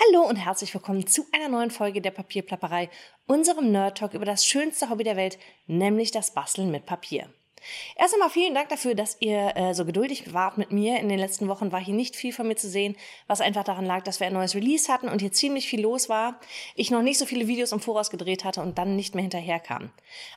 Hallo und herzlich willkommen zu einer neuen Folge der Papierplapperei, unserem Nerd Talk über das schönste Hobby der Welt, nämlich das Basteln mit Papier. Erst einmal vielen Dank dafür, dass ihr äh, so geduldig wart mit mir. In den letzten Wochen war hier nicht viel von mir zu sehen, was einfach daran lag, dass wir ein neues Release hatten und hier ziemlich viel los war. Ich noch nicht so viele Videos im Voraus gedreht hatte und dann nicht mehr hinterherkam.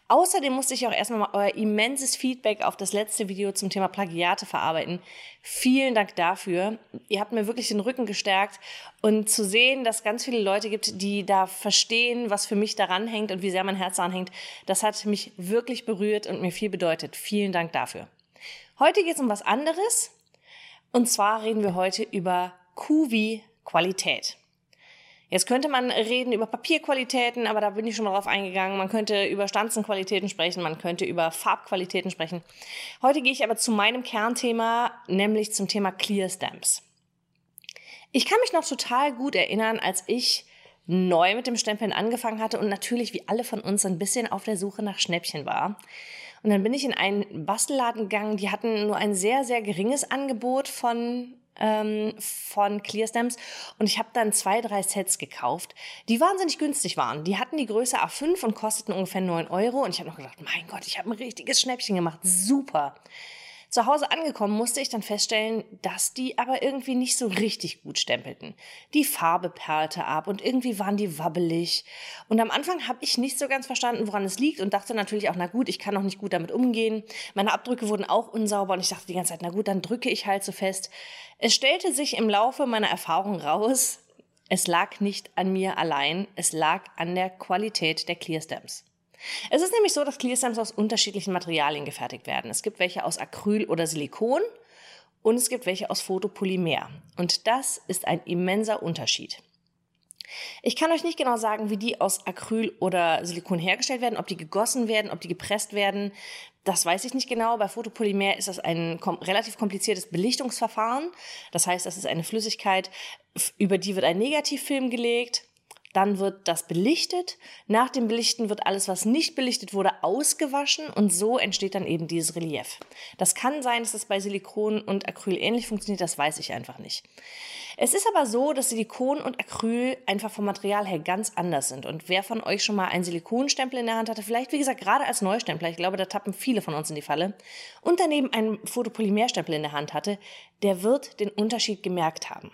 Außerdem musste ich auch erstmal mal euer immenses Feedback auf das letzte Video zum Thema Plagiate verarbeiten. Vielen Dank dafür. Ihr habt mir wirklich den Rücken gestärkt und zu sehen, dass ganz viele Leute gibt, die da verstehen, was für mich daran hängt und wie sehr mein Herz daran hängt, das hat mich wirklich berührt und mir viel bedeutet. Vielen Dank dafür. Heute geht es um was anderes. Und zwar reden wir heute über Q wie Qualität. Jetzt könnte man reden über Papierqualitäten, aber da bin ich schon mal drauf eingegangen. Man könnte über Stanzenqualitäten sprechen, man könnte über Farbqualitäten sprechen. Heute gehe ich aber zu meinem Kernthema, nämlich zum Thema Clear Stamps. Ich kann mich noch total gut erinnern, als ich neu mit dem Stempeln angefangen hatte und natürlich wie alle von uns ein bisschen auf der Suche nach Schnäppchen war. Und dann bin ich in einen Bastelladen gegangen, die hatten nur ein sehr, sehr geringes Angebot von ähm, von Clearstamps und ich habe dann zwei, drei Sets gekauft, die wahnsinnig günstig waren. Die hatten die Größe A5 und kosteten ungefähr 9 Euro und ich habe noch gedacht, mein Gott, ich habe ein richtiges Schnäppchen gemacht, super. Zu Hause angekommen musste ich dann feststellen, dass die aber irgendwie nicht so richtig gut stempelten. Die Farbe perlte ab und irgendwie waren die wabbelig. Und am Anfang habe ich nicht so ganz verstanden, woran es liegt und dachte natürlich auch, na gut, ich kann noch nicht gut damit umgehen. Meine Abdrücke wurden auch unsauber und ich dachte die ganze Zeit, na gut, dann drücke ich halt so fest. Es stellte sich im Laufe meiner Erfahrung raus, es lag nicht an mir allein, es lag an der Qualität der Clearstamps. Es ist nämlich so, dass Clearstamps aus unterschiedlichen Materialien gefertigt werden. Es gibt welche aus Acryl oder Silikon und es gibt welche aus Photopolymer. Und das ist ein immenser Unterschied. Ich kann euch nicht genau sagen, wie die aus Acryl oder Silikon hergestellt werden, ob die gegossen werden, ob die gepresst werden. Das weiß ich nicht genau. Bei Photopolymer ist das ein kom relativ kompliziertes Belichtungsverfahren. Das heißt, das ist eine Flüssigkeit, über die wird ein Negativfilm gelegt dann wird das belichtet. Nach dem Belichten wird alles, was nicht belichtet wurde, ausgewaschen und so entsteht dann eben dieses Relief. Das kann sein, dass es bei Silikon und Acryl ähnlich funktioniert, das weiß ich einfach nicht. Es ist aber so, dass Silikon und Acryl einfach vom Material her ganz anders sind. Und wer von euch schon mal einen Silikonstempel in der Hand hatte, vielleicht wie gesagt gerade als Neustempler, ich glaube, da tappen viele von uns in die Falle, und daneben einen Photopolymerstempel in der Hand hatte, der wird den Unterschied gemerkt haben.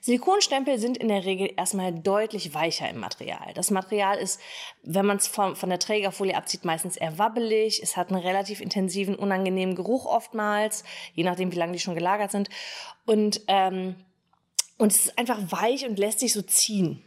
Silikonstempel sind in der Regel erstmal deutlich weicher im Material. Das Material ist, wenn man es von, von der Trägerfolie abzieht, meistens eher wabbelig. Es hat einen relativ intensiven, unangenehmen Geruch oftmals, je nachdem, wie lange die schon gelagert sind. Und, ähm, und es ist einfach weich und lässt sich so ziehen.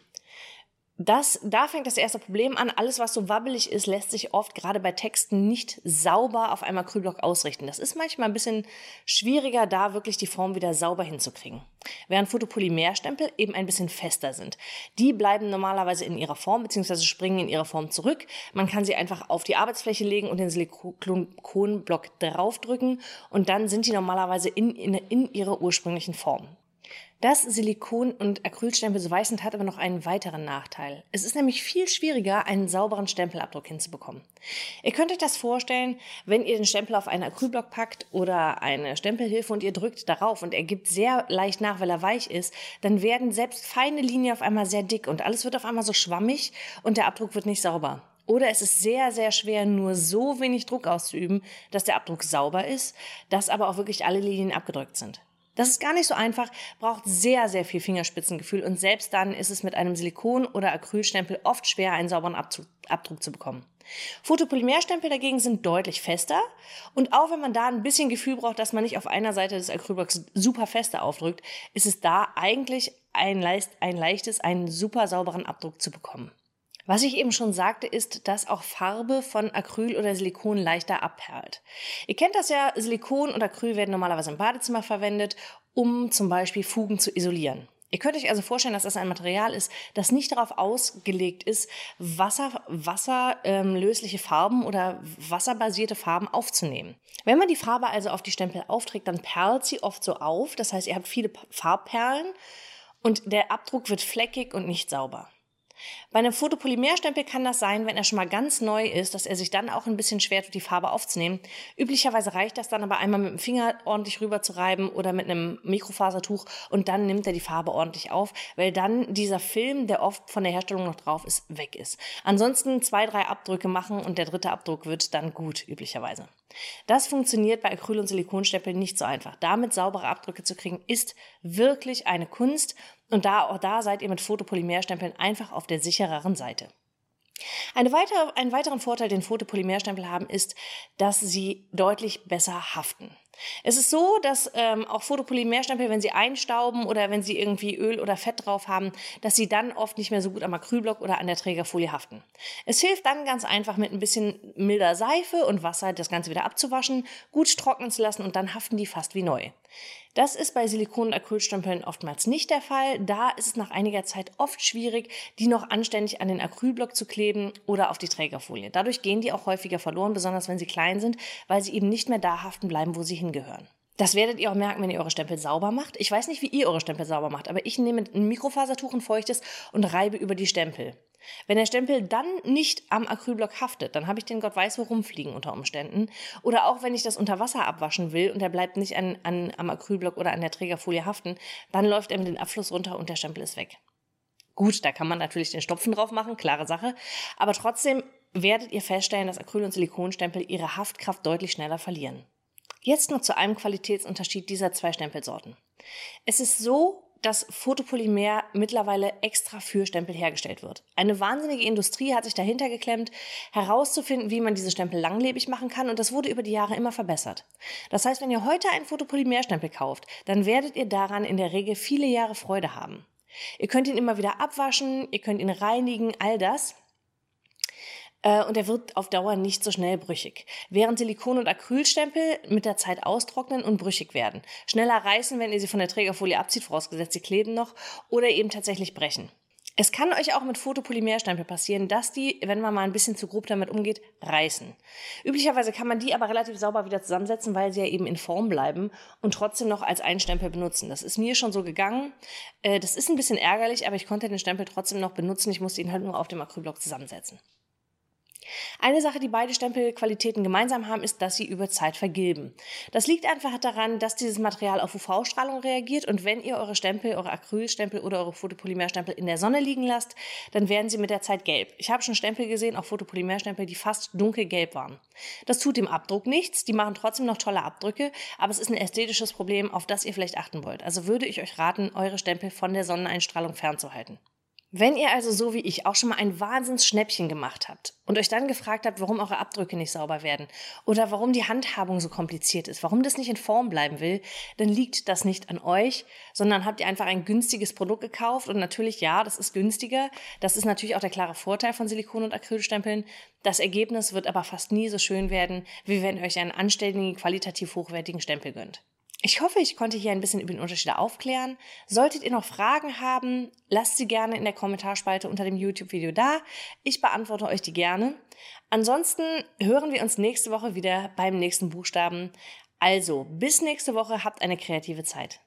Das, da fängt das erste Problem an. Alles, was so wabbelig ist, lässt sich oft gerade bei Texten nicht sauber auf einem Acrylblock ausrichten. Das ist manchmal ein bisschen schwieriger, da wirklich die Form wieder sauber hinzukriegen. Während Photopolymerstempel eben ein bisschen fester sind. Die bleiben normalerweise in ihrer Form bzw. springen in ihrer Form zurück. Man kann sie einfach auf die Arbeitsfläche legen und den Silikonblock draufdrücken und dann sind die normalerweise in, in, in ihrer ursprünglichen Form. Das Silikon- und Acrylstempel so weiß sind, hat aber noch einen weiteren Nachteil. Es ist nämlich viel schwieriger, einen sauberen Stempelabdruck hinzubekommen. Ihr könnt euch das vorstellen, wenn ihr den Stempel auf einen Acrylblock packt oder eine Stempelhilfe und ihr drückt darauf und er gibt sehr leicht nach, weil er weich ist, dann werden selbst feine Linien auf einmal sehr dick und alles wird auf einmal so schwammig und der Abdruck wird nicht sauber. Oder es ist sehr, sehr schwer, nur so wenig Druck auszuüben, dass der Abdruck sauber ist, dass aber auch wirklich alle Linien abgedrückt sind. Das ist gar nicht so einfach, braucht sehr, sehr viel Fingerspitzengefühl und selbst dann ist es mit einem Silikon- oder Acrylstempel oft schwer, einen sauberen Abdruck, Abdruck zu bekommen. Photopolymerstempel dagegen sind deutlich fester und auch wenn man da ein bisschen Gefühl braucht, dass man nicht auf einer Seite des Acrylblocks super fester aufdrückt, ist es da eigentlich ein, ein leichtes, einen super sauberen Abdruck zu bekommen. Was ich eben schon sagte, ist, dass auch Farbe von Acryl oder Silikon leichter abperlt. Ihr kennt das ja, Silikon und Acryl werden normalerweise im Badezimmer verwendet, um zum Beispiel Fugen zu isolieren. Ihr könnt euch also vorstellen, dass das ein Material ist, das nicht darauf ausgelegt ist, Wasser, wasserlösliche ähm, Farben oder wasserbasierte Farben aufzunehmen. Wenn man die Farbe also auf die Stempel aufträgt, dann perlt sie oft so auf. Das heißt, ihr habt viele Farbperlen und der Abdruck wird fleckig und nicht sauber. Bei einem Fotopolymerstempel kann das sein, wenn er schon mal ganz neu ist, dass er sich dann auch ein bisschen schwer tut, die Farbe aufzunehmen. Üblicherweise reicht das dann aber einmal mit dem Finger ordentlich rüber zu reiben oder mit einem Mikrofasertuch und dann nimmt er die Farbe ordentlich auf, weil dann dieser Film, der oft von der Herstellung noch drauf ist, weg ist. Ansonsten zwei, drei Abdrücke machen und der dritte Abdruck wird dann gut, üblicherweise. Das funktioniert bei Acryl- und Silikonstempeln nicht so einfach. Damit saubere Abdrücke zu kriegen, ist wirklich eine Kunst und da, auch da seid ihr mit Fotopolymerstempeln einfach auf der sichereren Seite. Eine weitere, einen weiteren Vorteil, den Fotopolymerstempel haben, ist, dass sie deutlich besser haften. Es ist so, dass ähm, auch Fotopolymerstempel, wenn sie einstauben oder wenn sie irgendwie Öl oder Fett drauf haben, dass sie dann oft nicht mehr so gut am Acrylblock oder an der Trägerfolie haften. Es hilft dann ganz einfach mit ein bisschen milder Seife und Wasser das Ganze wieder abzuwaschen, gut trocknen zu lassen und dann haften die fast wie neu. Das ist bei Silikon- und Acrylstempeln oftmals nicht der Fall. Da ist es nach einiger Zeit oft schwierig, die noch anständig an den Acrylblock zu kleben oder auf die Trägerfolie. Dadurch gehen die auch häufiger verloren, besonders wenn sie klein sind, weil sie eben nicht mehr da haften bleiben, wo sie hingehören. Das werdet ihr auch merken, wenn ihr eure Stempel sauber macht. Ich weiß nicht, wie ihr eure Stempel sauber macht, aber ich nehme ein Mikrofasertuch, ein feuchtes und reibe über die Stempel. Wenn der Stempel dann nicht am Acrylblock haftet, dann habe ich den Gott weiß wo rumfliegen unter Umständen. Oder auch wenn ich das unter Wasser abwaschen will und der bleibt nicht an, an, am Acrylblock oder an der Trägerfolie haften, dann läuft er mit dem Abfluss runter und der Stempel ist weg. Gut, da kann man natürlich den Stopfen drauf machen, klare Sache. Aber trotzdem werdet ihr feststellen, dass Acryl- und Silikonstempel ihre Haftkraft deutlich schneller verlieren. Jetzt nur zu einem Qualitätsunterschied dieser zwei Stempelsorten. Es ist so, dass Fotopolymer mittlerweile extra für Stempel hergestellt wird. Eine wahnsinnige Industrie hat sich dahinter geklemmt, herauszufinden, wie man diese Stempel langlebig machen kann und das wurde über die Jahre immer verbessert. Das heißt, wenn ihr heute einen Fotopolymerstempel kauft, dann werdet ihr daran in der Regel viele Jahre Freude haben. Ihr könnt ihn immer wieder abwaschen, ihr könnt ihn reinigen, all das. Äh, und er wird auf Dauer nicht so schnell brüchig. Während Silikon- und Acrylstempel mit der Zeit austrocknen und brüchig werden. Schneller reißen, wenn ihr sie von der Trägerfolie abzieht, vorausgesetzt sie kleben noch, oder eben tatsächlich brechen. Es kann euch auch mit Fotopolymerstempel passieren, dass die, wenn man mal ein bisschen zu grob damit umgeht, reißen. Üblicherweise kann man die aber relativ sauber wieder zusammensetzen, weil sie ja eben in Form bleiben und trotzdem noch als Einstempel benutzen. Das ist mir schon so gegangen. Äh, das ist ein bisschen ärgerlich, aber ich konnte den Stempel trotzdem noch benutzen. Ich musste ihn halt nur auf dem Acrylblock zusammensetzen. Eine Sache, die beide Stempelqualitäten gemeinsam haben, ist, dass sie über Zeit vergilben. Das liegt einfach daran, dass dieses Material auf UV-Strahlung reagiert und wenn ihr eure Stempel, eure Acrylstempel oder eure Fotopolymerstempel in der Sonne liegen lasst, dann werden sie mit der Zeit gelb. Ich habe schon Stempel gesehen, auch Fotopolymerstempel, die fast dunkelgelb waren. Das tut dem Abdruck nichts, die machen trotzdem noch tolle Abdrücke, aber es ist ein ästhetisches Problem, auf das ihr vielleicht achten wollt. Also würde ich euch raten, eure Stempel von der Sonneneinstrahlung fernzuhalten. Wenn ihr also so wie ich auch schon mal ein Wahnsinnsschnäppchen gemacht habt und euch dann gefragt habt, warum eure Abdrücke nicht sauber werden oder warum die Handhabung so kompliziert ist, warum das nicht in Form bleiben will, dann liegt das nicht an euch, sondern habt ihr einfach ein günstiges Produkt gekauft und natürlich ja, das ist günstiger. Das ist natürlich auch der klare Vorteil von Silikon- und Acrylstempeln. Das Ergebnis wird aber fast nie so schön werden, wie wenn ihr euch einen anständigen, qualitativ hochwertigen Stempel gönnt. Ich hoffe, ich konnte hier ein bisschen über den Unterschied aufklären. Solltet ihr noch Fragen haben, lasst sie gerne in der Kommentarspalte unter dem YouTube-Video da. Ich beantworte euch die gerne. Ansonsten hören wir uns nächste Woche wieder beim nächsten Buchstaben. Also, bis nächste Woche, habt eine kreative Zeit.